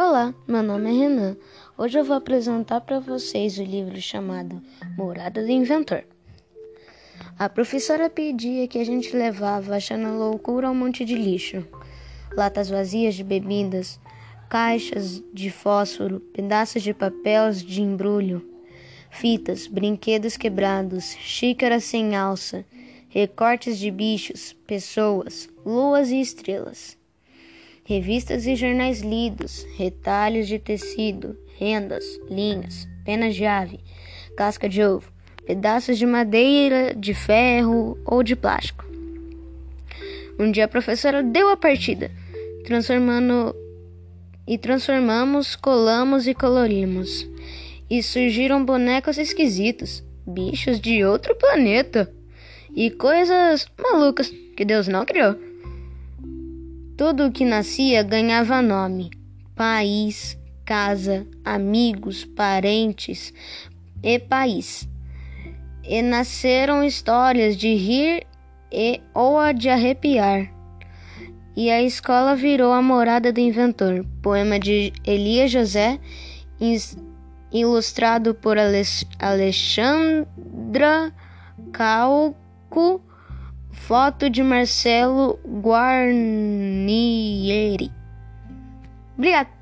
Olá, meu nome é Renan. Hoje eu vou apresentar para vocês o livro chamado Morada do Inventor. A professora pedia que a gente levava achando loucura um monte de lixo. Latas vazias de bebidas, caixas de fósforo, pedaços de papel de embrulho, fitas, brinquedos quebrados, xícaras sem alça, recortes de bichos, pessoas, luas e estrelas revistas e jornais lidos, retalhos de tecido, rendas, linhas, penas de ave, casca de ovo, pedaços de madeira, de ferro ou de plástico. Um dia a professora deu a partida, transformando e transformamos, colamos e colorimos. E surgiram bonecos esquisitos, bichos de outro planeta e coisas malucas que Deus não criou. Tudo o que nascia ganhava nome: país, casa, amigos, parentes e país. E nasceram histórias de rir e ou a de arrepiar. E a escola virou a morada do inventor, poema de Elias José, ilustrado por Alexandra Calco Foto de Marcelo Guarnieri. Obrigado.